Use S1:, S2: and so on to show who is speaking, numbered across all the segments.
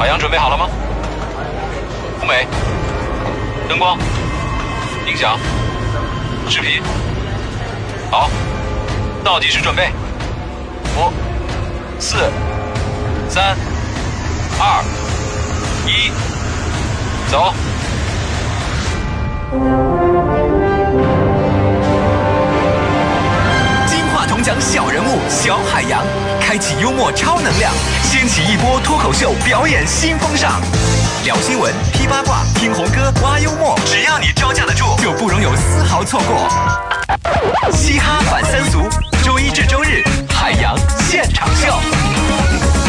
S1: 海洋准备好了吗？舞美、灯光、音响、视频，好，倒计时准备，五、四、三、二、一，走。
S2: 金话筒奖小人物小海洋，开启幽默超能量，掀起一波脱口秀表演新风尚。聊新闻、批八卦、听红歌、挖幽默，只要你招架得住，就不容有丝毫错过。嘻哈反三俗，周一至周日，海洋现场秀。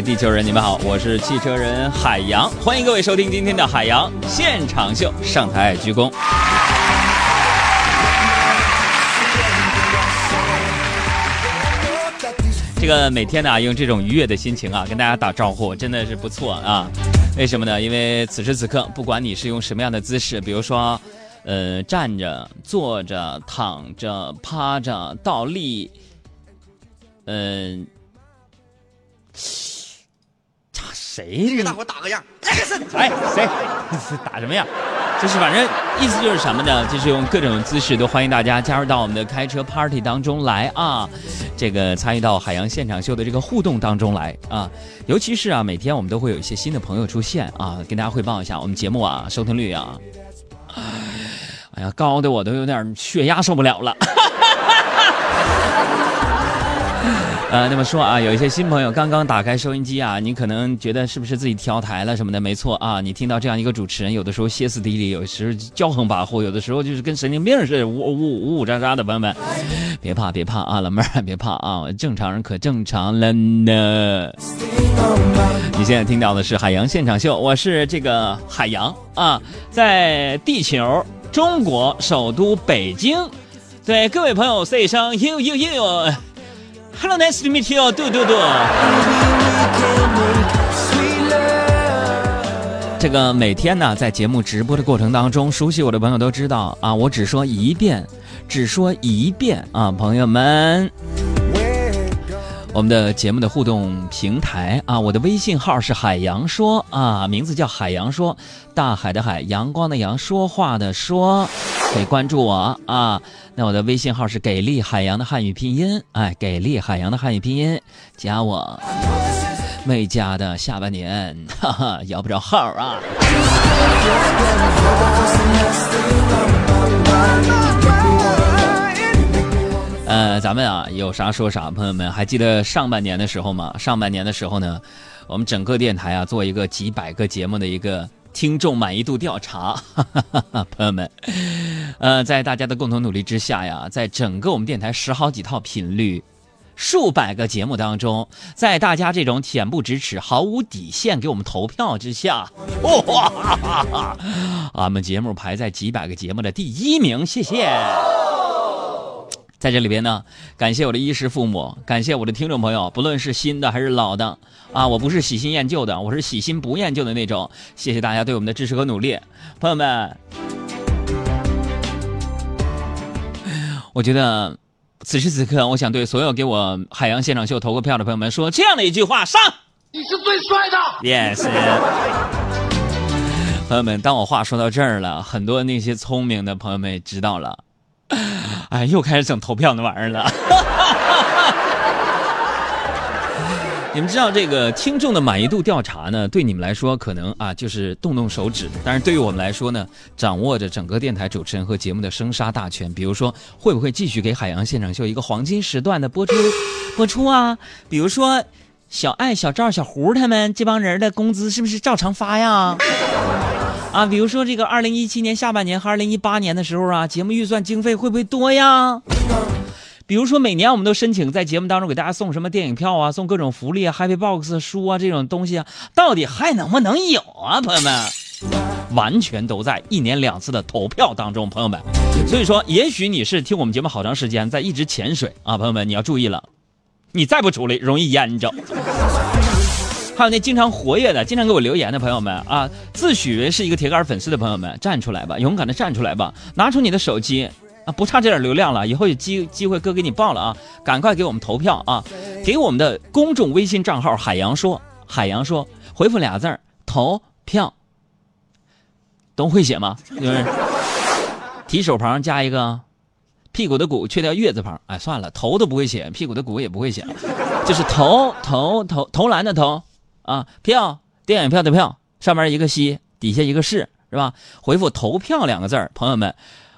S3: 地球人，你们好，我是汽车人海洋，欢迎各位收听今天的海洋现场秀，上台鞠躬。这个每天呢，用这种愉悦的心情啊，跟大家打招呼，真的是不错啊。为什么呢？因为此时此刻，不管你是用什么样的姿势，比如说，呃，站着、坐着、躺着、趴着、倒立，嗯、谁？
S4: 你给大伙打个样，
S3: 哎，谁 打什么呀？就是反正意思就是什么呢？就是用各种姿势都欢迎大家加入到我们的开车 party 当中来啊，这个参与到海洋现场秀的这个互动当中来啊。尤其是啊，每天我们都会有一些新的朋友出现啊，跟大家汇报一下我们节目啊收听率啊，哎呀，高的我都有点血压受不了了。呃，那么说啊，有一些新朋友刚刚打开收音机啊，你可能觉得是不是自己调台了什么的？没错啊，你听到这样一个主持人，有的时候歇斯底里，有时候骄横跋扈，有的时候就是跟神经病似的，呜呜呜呜喳喳的。朋友们，别怕别怕啊，老妹儿别怕啊，正常人可正常了呢。你现在听到的是海洋现场秀，我是这个海洋啊，在地球中国首都北京，对各位朋友 say 一声 you you you。Hello, nice to meet you，杜杜杜。这个每天呢，在节目直播的过程当中，熟悉我的朋友都知道啊，我只说一遍，只说一遍啊，朋友们。我们的节目的互动平台啊，我的微信号是海洋说啊，名字叫海洋说，大海的海，阳光的阳，说话的说，可以关注我啊。那我的微信号是给力海洋的汉语拼音，哎，给力海洋的汉语拼音，加我。没加的下半年，哈哈，摇不着号啊。呃，咱们啊有啥说啥，朋友们还记得上半年的时候吗？上半年的时候呢，我们整个电台啊做一个几百个节目的一个听众满意度调查，哈哈哈哈朋友们，呃，在大家的共同努力之下呀，在整个我们电台十好几套频率。数百个节目当中，在大家这种恬不知耻、毫无底线给我们投票之下，哇，俺们节目排在几百个节目的第一名，谢谢。在这里边呢，感谢我的衣食父母，感谢我的听众朋友，不论是新的还是老的，啊，我不是喜新厌旧的，我是喜新不厌旧的那种。谢谢大家对我们的支持和努力，朋友们，我觉得此时此刻，我想对所有给我海洋现场秀投过票的朋友们说这样的一句话：上
S4: 你是最帅的。
S3: ，yes。朋友们，当我话说到这儿了，很多那些聪明的朋友们也知道了。哎，又开始整投票那玩意儿了。你们知道这个听众的满意度调查呢，对你们来说可能啊就是动动手指，但是对于我们来说呢，掌握着整个电台主持人和节目的生杀大权。比如说，会不会继续给海洋现场秀一个黄金时段的播出播出啊？比如说，小爱、小赵、小胡他们这帮人的工资是不是照常发呀？啊，比如说这个二零一七年下半年和二零一八年的时候啊，节目预算经费会不会多呀？比如说每年我们都申请在节目当中给大家送什么电影票啊，送各种福利啊，Happy Box 书啊这种东西啊，到底还能不能有啊，朋友们？完全都在一年两次的投票当中，朋友们。所以说，也许你是听我们节目好长时间，在一直潜水啊，朋友们，你要注意了，你再不出来容易淹着。还有那经常活跃的、经常给我留言的朋友们啊，自诩为是一个铁杆粉丝的朋友们，站出来吧，勇敢的站出来吧，拿出你的手机啊，不差这点流量了，以后有机机会哥给你报了啊，赶快给我们投票啊，给我们的公众微信账号海洋说，海洋说，回复俩字儿投票，都会写吗？就是提手旁加一个屁股的股，去掉月字旁，哎，算了，头都不会写，屁股的股也不会写，就是投投投投篮的投。啊，票，电影票的票，上面一个西，底下一个是，是吧？回复投票两个字儿，朋友们，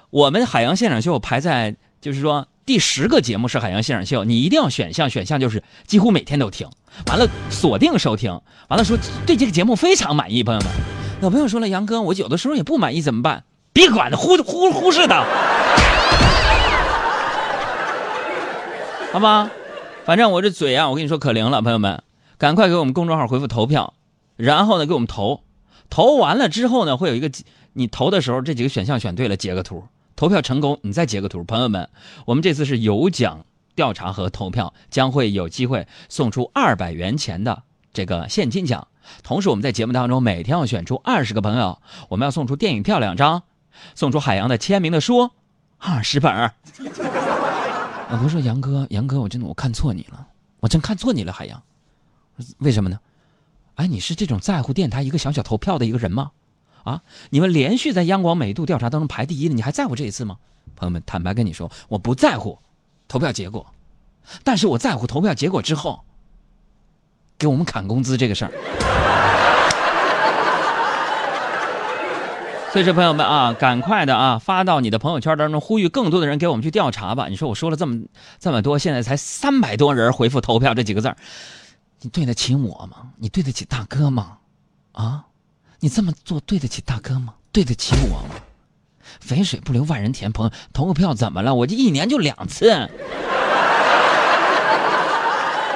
S3: 我们海洋现场秀排在就是说第十个节目是海洋现场秀，你一定要选项，选项就是几乎每天都听，完了锁定收听，完了说对这个节目非常满意，朋友们。有朋友说了，杨哥，我有的时候也不满意怎么办？别管他，忽忽忽视他，好吧？反正我这嘴啊，我跟你说可灵了，朋友们。赶快给我们公众号回复投票，然后呢给我们投，投完了之后呢会有一个，你投的时候这几个选项选对了截个图，投票成功你再截个图。朋友们，我们这次是有奖调查和投票，将会有机会送出二百元钱的这个现金奖。同时我们在节目当中每天要选出二十个朋友，我们要送出电影票两张，送出海洋的签名的书二十本。我不是说杨哥，杨哥，我真的我看错你了，我真看错你了，海洋。为什么呢？哎，你是这种在乎电台一个小小投票的一个人吗？啊，你们连续在央广每度调查当中排第一了，你还在乎这一次吗？朋友们，坦白跟你说，我不在乎投票结果，但是我在乎投票结果之后给我们砍工资这个事儿。所以说，朋友们啊，赶快的啊，发到你的朋友圈当中，呼吁更多的人给我们去调查吧。你说我说了这么这么多，现在才三百多人回复投票这几个字儿。你对得起我吗？你对得起大哥吗？啊，你这么做对得起大哥吗？对得起我吗？肥水不流外人田，朋友投个票怎么了？我这一年就两次。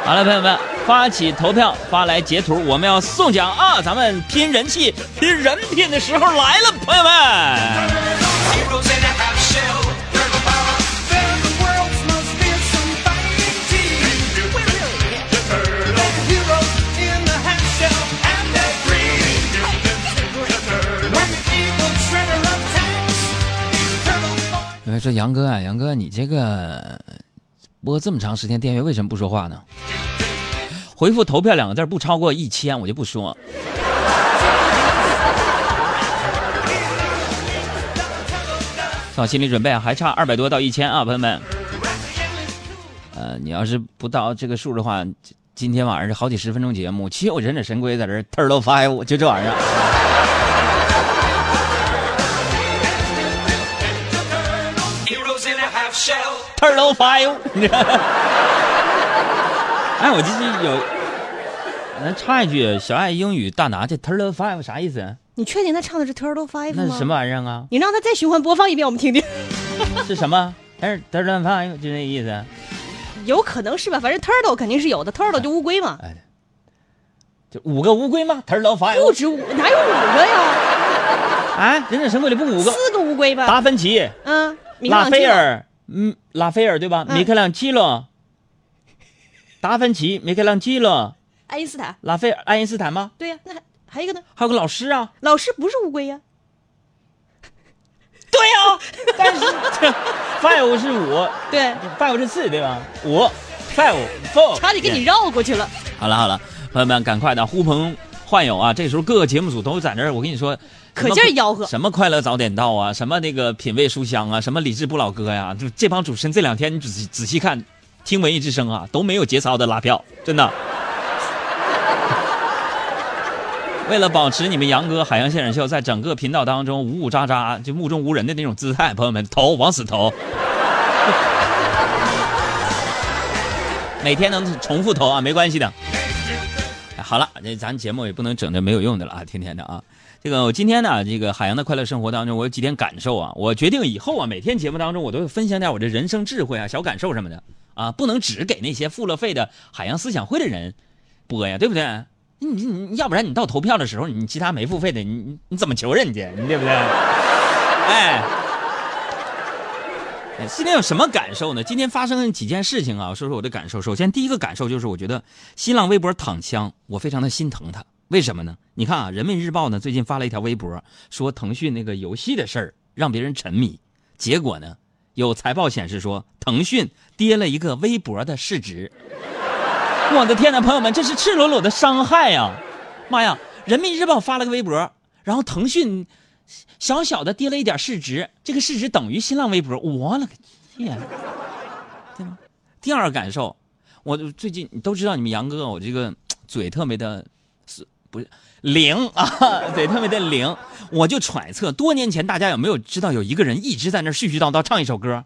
S3: 好了，朋友们，发起投票，发来截图，我们要送奖啊！咱们拼人气、拼人品的时候来了，朋友们。说杨哥啊，杨哥，你这个播这么长时间电乐，为什么不说话呢？回复投票两个字不超过一千，我就不说。做好心理准备，还差二百多到一千啊，朋友们。呃，你要是不到这个数的话，今天晚上是好几十分钟节目，就忍者神龟在这 turtle five，就这玩意儿。Turtle Five，哎，我就是有，咱插一句，小爱英语大拿这 Turtle Five 啥意思？
S5: 你确定他唱的是 Turtle Five 吗？
S3: 那是什么玩意儿啊？
S5: 你让他再循环播放一遍，我们听听。
S3: 是什么？Turtle Five 就那意思？
S5: 有可能是吧，反正 Turtle 肯定是有的，Turtle 就乌龟嘛。哎，
S3: 就五个乌龟吗？Turtle Five
S5: 不止五，哪有五个呀？
S3: 啊，忍者神龟里不五个？
S5: 四个乌龟吧？
S3: 达芬奇，
S5: 嗯，
S3: 拉斐尔。嗯，拉斐尔对吧？米开朗基罗、达芬奇、米开朗基罗、
S5: 爱因斯坦、
S3: 拉斐尔、爱因斯坦吗？
S5: 对呀，那还还有一个呢？
S3: 还有个老师啊，
S5: 老师不是乌龟呀？
S3: 对呀，但是 five 是五，
S5: 对
S3: ，five 是四对吧？五，five four，
S5: 差点给你绕过去了。
S3: 好了好了，朋友们赶快的呼朋唤友啊！这时候各个节目组都在那儿，我跟你说。
S5: 可劲儿吆喝，
S3: 什么快乐早点到啊，什么那个品味书香啊，什么理智不老哥呀，就这帮主持人这两天你仔细仔细看，听文艺之声啊，都没有节操的拉票，真的。为了保持你们杨哥海洋现场秀在整个频道当中呜呜喳喳，就目中无人的那种姿态，朋友们投往死投，每天能重复投啊，没关系的。好了，这咱节目也不能整这没有用的了啊，天天的啊。这个我今天呢，这个海洋的快乐生活当中，我有几点感受啊。我决定以后啊，每天节目当中我都会分享点我这人生智慧啊、小感受什么的啊，不能只给那些付了费的海洋思想会的人播呀，对不对？你你要不然你到投票的时候，你其他没付费的，你你怎么求人家？你对不对？哎今天有什么感受呢？今天发生了几件事情啊，说说我的感受。首先，第一个感受就是，我觉得新浪微博躺枪，我非常的心疼他。为什么呢？你看啊，人民日报呢最近发了一条微博，说腾讯那个游戏的事儿让别人沉迷，结果呢，有财报显示说腾讯跌了一个微博的市值。我的天呐，朋友们，这是赤裸裸的伤害呀！妈呀，人民日报发了个微博，然后腾讯小小的跌了一点市值，这个市值等于新浪微博，我了个天，对吗？第二个感受，我最近你都知道，你们杨哥我这个嘴特别的，是不是灵啊？嘴特别的灵，我就揣测，多年前大家有没有知道有一个人一直在那絮絮叨叨唱一首歌？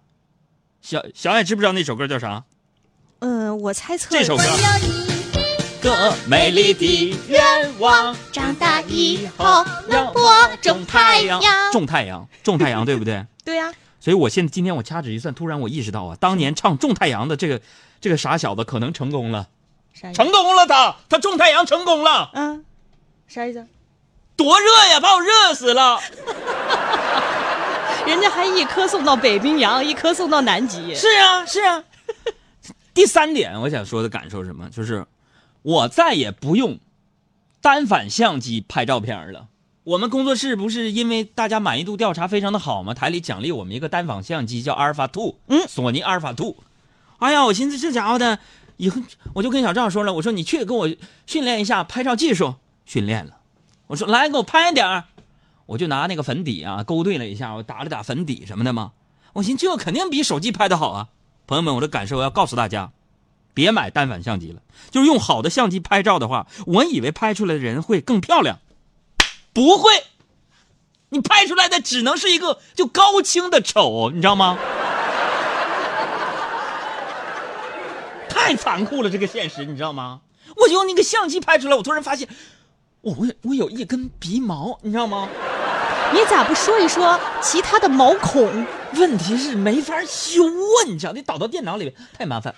S3: 小小爱知不知道那首歌叫啥？
S5: 嗯，我猜测
S3: 这首歌。个美丽的愿望，
S5: 长大以
S3: 后
S5: 能播种太阳。
S3: 种太阳，种太阳，对不对？
S5: 对呀、
S3: 所以我现在今天我掐指一算，突然我意识到啊，当年唱种太阳的这个这个傻小子可能成功了？成功了他，他种太阳成功了，
S5: 嗯，啥意思？
S3: 多热呀，把我热死了。
S5: 人家还一颗送到北冰洋，一颗送到南极。
S3: 是啊，是啊。第三点，我想说的感受是什么？就是我再也不用单反相机拍照片了。我们工作室不是因为大家满意度调查非常的好吗？台里奖励我们一个单反相机，叫阿尔法 Two，
S5: 嗯
S3: 索尼阿尔法 Two。哎呀，我寻思这家伙的，以后我就跟小赵说了，我说你去给我训练一下拍照技术，训练了。我说来给我拍点儿我就拿那个粉底啊勾兑了一下，我打了打粉底什么的嘛。我寻思这肯定比手机拍的好啊。朋友们，我的感受要告诉大家，别买单反相机了，就是用好的相机拍照的话，我以为拍出来的人会更漂亮，不会，你拍出来的只能是一个就高清的丑，你知道吗？太残酷了，这个现实，你知道吗？我用那个相机拍出来，我突然发现，我我我有一根鼻毛，你知道吗？
S5: 你咋不说一说其他的毛孔？
S3: 问题是没法修啊，你知道，你导到电脑里面太麻烦。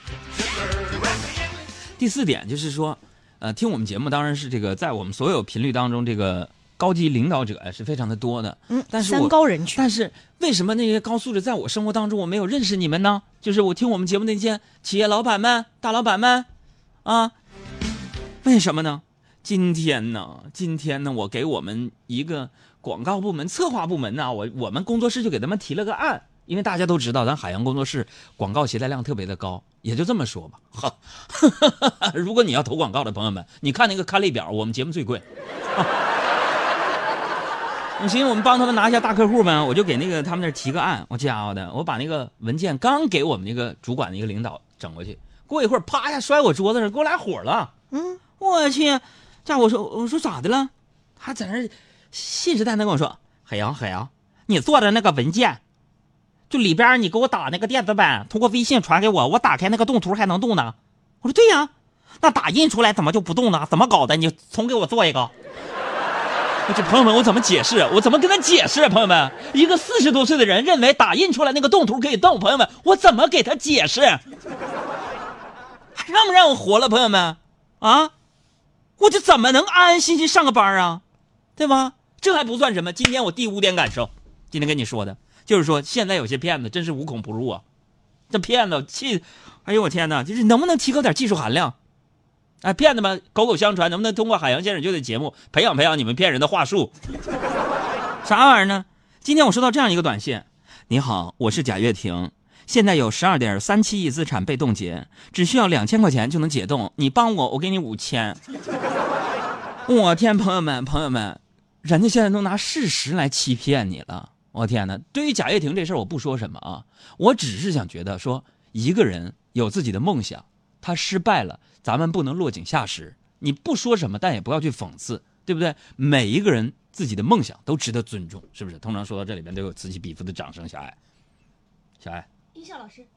S3: 第四点就是说，呃，听我们节目当然是这个在我们所有频率当中，这个高级领导者啊是非常的多的。
S5: 嗯，
S3: 但是我
S5: 三高人群。
S3: 但是为什么那些高素质在我生活当中我没有认识你们呢？就是我听我们节目那些企业老板们、大老板们，啊，为什么呢？今天呢，今天呢，我给我们一个广告部门、策划部门呢，我我们工作室就给他们提了个案，因为大家都知道，咱海洋工作室广告携带量特别的高，也就这么说吧。哈，如果你要投广告的朋友们，你看那个刊例表，我们节目最贵。你寻思我们帮他们拿下大客户呗，我就给那个他们那提个案。我家伙的，我把那个文件刚给我们那个主管的一个领导整过去，过一会儿啪一下摔我桌子上，给我来火了。
S5: 嗯，
S3: 我去，这我说我说咋的了？他在那儿信誓旦旦跟我说：“海洋海洋，你做的那个文件，就里边你给我打那个电子版，通过微信传给我，我打开那个动图还能动呢。”我说：“对呀，那打印出来怎么就不动呢？怎么搞的？你重给我做一个。”我这朋友们，我怎么解释？我怎么跟他解释？朋友们，一个四十多岁的人认为打印出来那个动图可以动，朋友们，我怎么给他解释？还让不让我活了，朋友们？啊，我这怎么能安安心心上个班啊？对吧？这还不算什么。今天我第五点感受，今天跟你说的，就是说现在有些骗子真是无孔不入啊！这骗子气，哎呦我天哪！就是能不能提高点技术含量？哎，骗子们口口相传，能不能通过海洋先生就的节目培养培养你们骗人的话术？啥玩意儿呢？今天我收到这样一个短信：你好，我是贾跃亭，现在有十二点三七亿资产被冻结，只需要两千块钱就能解冻，你帮我，我给你五千。我天，朋友们，朋友们，人家现在都拿事实来欺骗你了。我天哪！对于贾跃亭这事儿，我不说什么啊，我只是想觉得说，一个人有自己的梦想，他失败了，咱们不能落井下石。你不说什么，但也不要去讽刺，对不对？每一个人自己的梦想都值得尊重，是不是？通常说到这里边都有此起彼伏的掌声。小爱，小爱，
S5: 音效老师，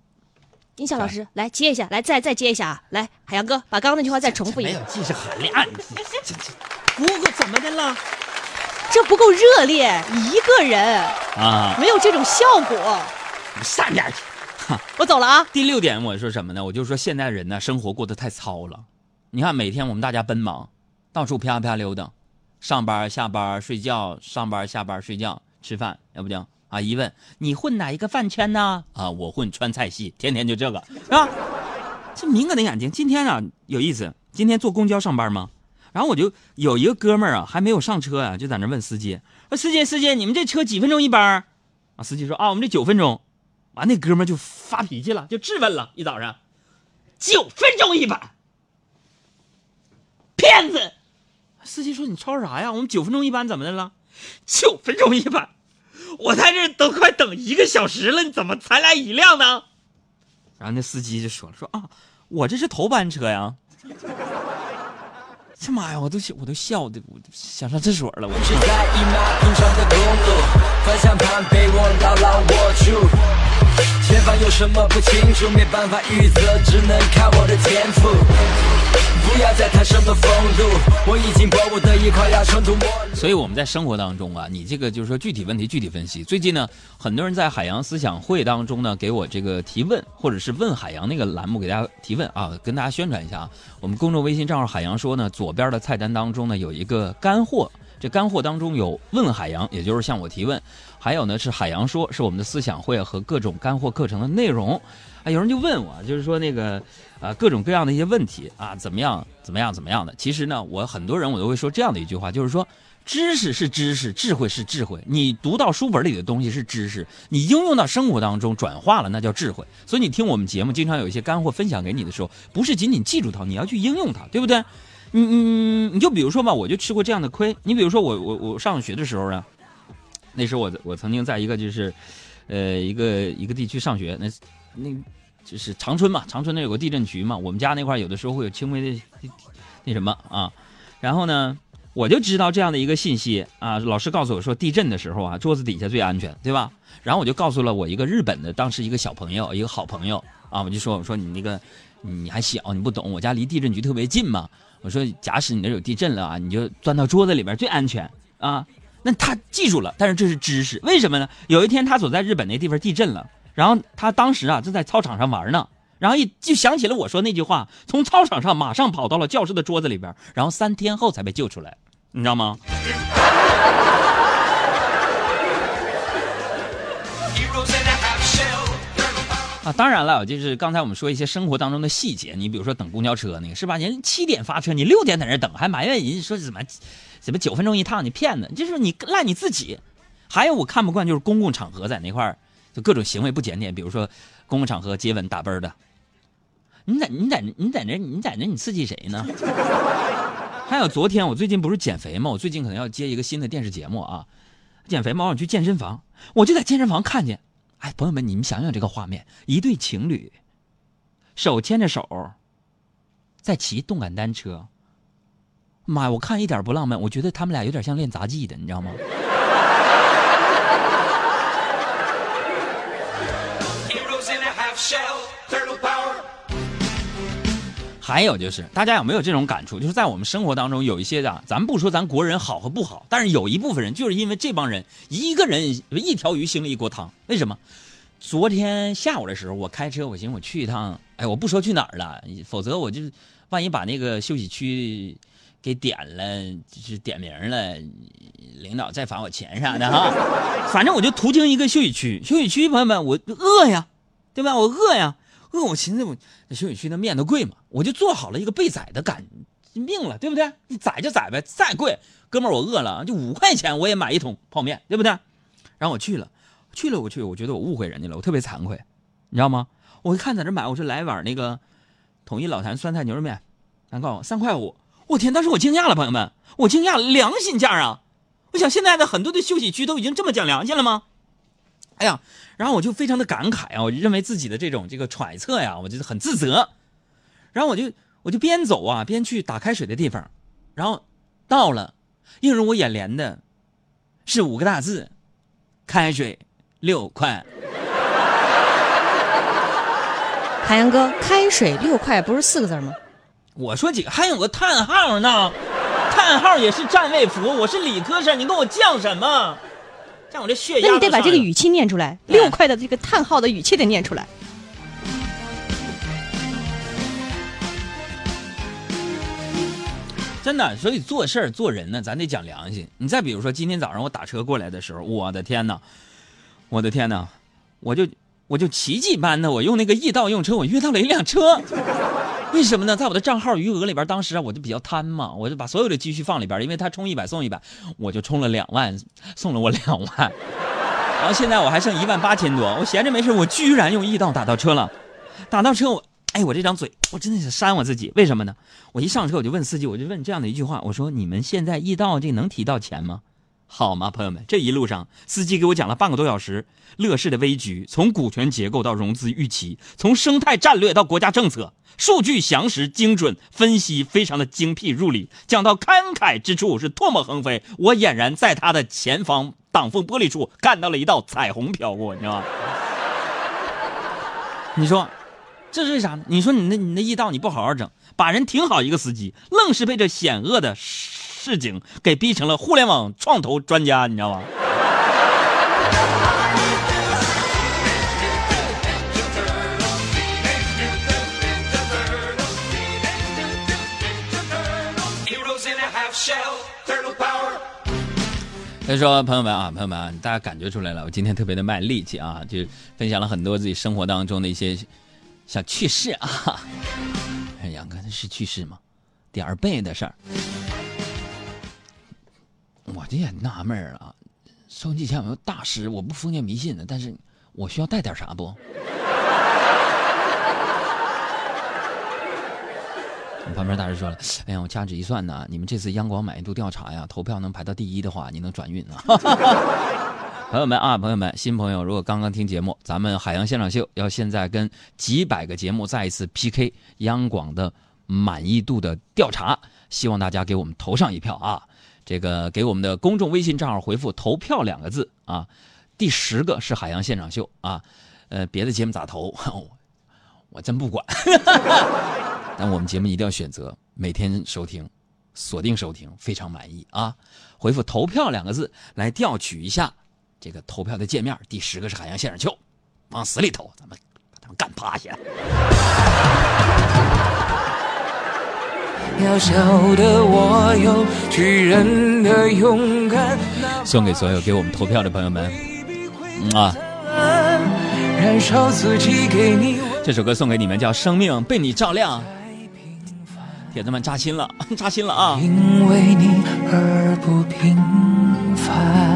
S5: 音效老师，来接一下，来再再接一下啊！来，海洋哥，把刚刚那句话再重复一
S3: 没有
S5: 遍，
S3: 技术含量，你这这不过怎么的了
S5: 这不够热烈，一个人
S3: 啊？
S5: 没有这种效果。
S3: 上边去。
S5: 我走了啊！
S3: 第六点，我说什么呢？我就说现在人呢，生活过得太糙了。你看，每天我们大家奔忙，到处啪啪溜达，上班下班睡觉，上班下班睡觉，吃饭，要不就啊，一问你混哪一个饭圈呢？啊，我混川菜系，天天就这个，是吧？这敏感的眼睛，今天啊有意思，今天坐公交上班吗？然后我就有一个哥们儿啊，还没有上车啊，就在那问司机说：“司机，司机，你们这车几分钟一班？”啊，司机说：“啊，我们这九分钟。”完，那哥们儿就发脾气了，就质问了，一早上九分钟一班，骗子！司机说：“你吵啥呀？我们九分钟一班怎么的了？九分钟一班，我在这都快等一个小时了，你怎么才来一辆呢？”然后那司机就说了：“说啊，我这是头班车呀。”这妈呀，我都我都笑的，我想上厕所了。我
S6: 是在一马平川的公路，方向盘被我牢牢握住。前方有什么不清楚，没办法预测，只能靠我的天赋。不要再谈什么风度，我已经迫不得已，快要穷途末路。
S3: 所以我们在生活当中啊，你这个就是说具体问题具体分析。最近呢，很多人在海洋思想会当中呢给我这个提问，或者是问海洋那个栏目给大家提问啊，跟大家宣传一下啊。我们公众微信账号海洋说呢，左边的菜单当中呢有一个干货，这干货当中有问海洋，也就是向我提问，还有呢是海洋说，是我们的思想会和各种干货课程的内容。啊，有人就问我，就是说那个啊各种各样的一些问题啊，怎么样怎么样怎么样的？其实呢，我很多人我都会说这样的一句话，就是说知识是知识，智慧是智慧。你读到书本里的东西是知识，你应用到生活当中转化了，那叫智慧。所以你听我们节目，经常有一些干货分享给你的时候，不是仅仅记住它，你要去应用它，对不对？嗯嗯你就比如说吧，我就吃过这样的亏。你比如说我我我上学的时候呢，那时候我我曾经在一个就是，呃一个一个地区上学，那那就是长春嘛，长春那有个地震局嘛，我们家那块有的时候会有轻微的那什么啊，然后呢，我就知道这样的一个信息啊，老师告诉我说地震的时候啊，桌子底下最安全，对吧？然后我就告诉了我一个日本的当时一个小朋友，一个好朋友啊，我就说我说你那个你还小，你不懂，我家离地震局特别近嘛，我说假使你那有地震了啊，你就钻到桌子里边最安全啊。那他记住了，但是这是知识，为什么呢？有一天他所在日本那地方地震了。然后他当时啊正在操场上玩呢，然后一就想起了我说那句话，从操场上马上跑到了教室的桌子里边，然后三天后才被救出来，你知道吗？啊，当然了，就是刚才我们说一些生活当中的细节，你比如说等公交车那个是吧？人七点发车，你六点在那等，还埋怨人说怎么怎么九分钟一趟，你骗子，就是你赖你自己。还有我看不惯就是公共场合在那块儿。就各种行为不检点，比如说公共场合接吻打啵的，你在你在你在那你在那你刺激谁呢？还有昨天我最近不是减肥吗？我最近可能要接一个新的电视节目啊，减肥吗，我去健身房，我就在健身房看见，哎，朋友们，你们想想这个画面，一对情侣手牵着手在骑动感单车，妈呀，我看一点不浪漫，我觉得他们俩有点像练杂技的，你知道吗？还有就是，大家有没有这种感触？就是在我们生活当中，有一些的，咱不说咱国人好和不好，但是有一部分人就是因为这帮人一个人一条鱼腥了一锅汤。为什么？昨天下午的时候，我开车，我寻思我去一趟，哎，我不说去哪儿了，否则我就万一把那个休息区给点了，就是点名了，领导再罚我钱啥的哈。反正我就途经一个休息区，休息区朋友们，我饿呀，对吧？我饿呀。饿，我寻思我那休息区的面都贵嘛，我就做好了一个被宰的感命了，对不对？你宰就宰呗，再贵，哥们儿我饿了，就五块钱我也买一桶泡面，对不对？然后我去了，去了我去，我觉得我误会人家了，我特别惭愧，你知道吗？我一看在这买，我说来碗那个统一老坛酸菜牛肉面，咱告诉我三块五，我天！当时我惊讶了，朋友们，我惊讶了，良心价啊！我想现在的很多的休息区都已经这么讲良心了吗？哎呀，然后我就非常的感慨啊，我认为自己的这种这个揣测呀，我就很自责。然后我就我就边走啊边去打开水的地方，然后到了，映入我眼帘的是五个大字：开水六块。
S5: 海洋哥，开水六块不是四个字吗？
S3: 我说几个，还有个叹号呢，叹号也是占位符，我是理科生，你跟我犟什么？像我这血压，
S5: 那你得把这个语气念出来，六块的这个叹号的语气得念出来。
S3: 真的，所以做事儿做人呢，咱得讲良心。你再比如说，今天早上我打车过来的时候，我的天哪！我的天哪，我就我就奇迹般的，我用那个易道用车，我遇到了一辆车。为什么呢？在我的账号余额里边，当时啊我就比较贪嘛，我就把所有的积蓄放里边，因为他充一百送一百，我就充了两万，送了我两万。然后现在我还剩一万八千多，我闲着没事，我居然用易到打到车了，打到车我，哎，我这张嘴，我真的是扇我自己，为什么呢？我一上车我就问司机，我就问这样的一句话，我说你们现在易到这能提到钱吗？好吗，朋友们？这一路上，司机给我讲了半个多小时，乐视的危局，从股权结构到融资预期，从生态战略到国家政策，数据详实精准，分析非常的精辟入理，讲到慷慨之处是唾沫横飞，我俨然在他的前方挡风玻璃处看到了一道彩虹飘过，你知道吗？你说，这是为啥呢？你说你那你那易道你不好好整，把人挺好一个司机，愣是被这险恶的。市井给逼成了互联网创投专家，你知道吗？所以说，朋友们啊，朋友们，大家感觉出来了，我今天特别的卖力气啊，就分享了很多自己生活当中的一些小趣事啊。杨哥，那是趣事吗？点儿背的事儿。我这也纳闷了，收音机前有没有大师？我不封建迷信的，但是我需要带点啥不？旁边大师说了：“哎呀，我掐指一算呢，你们这次央广满意度调查呀，投票能排到第一的话，你能转运啊！” 朋友们啊，朋友们，新朋友如果刚刚听节目，咱们海洋现场秀要现在跟几百个节目再一次 PK 央广的满意度的调查，希望大家给我们投上一票啊！这个给我们的公众微信账号回复“投票”两个字啊，第十个是海洋现场秀啊，呃，别的节目咋投，我真不管。但我们节目一定要选择每天收听，锁定收听，非常满意啊！回复“投票”两个字来调取一下这个投票的界面。第十个是海洋现场秀，往死里投，咱们把他们干趴下。渺小的我有巨人的勇敢。送给所有给我们投票的朋友们，啊！燃烧自己给你。这首歌送给你们，叫《生命被你照亮》。铁子们扎心了，扎心了啊！因为你而不平凡。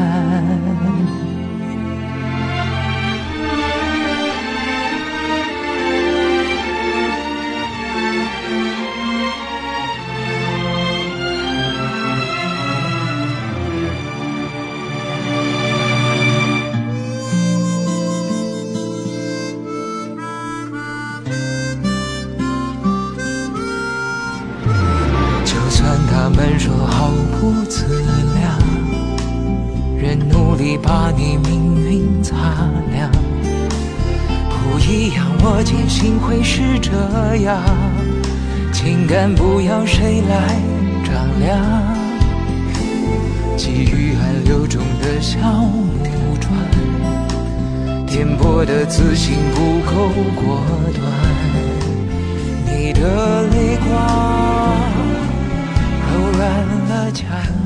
S3: 这样。情感不要谁来丈量。给予暗流中的小木船，颠簸的自信不够果断。你的泪光。柔软了墙。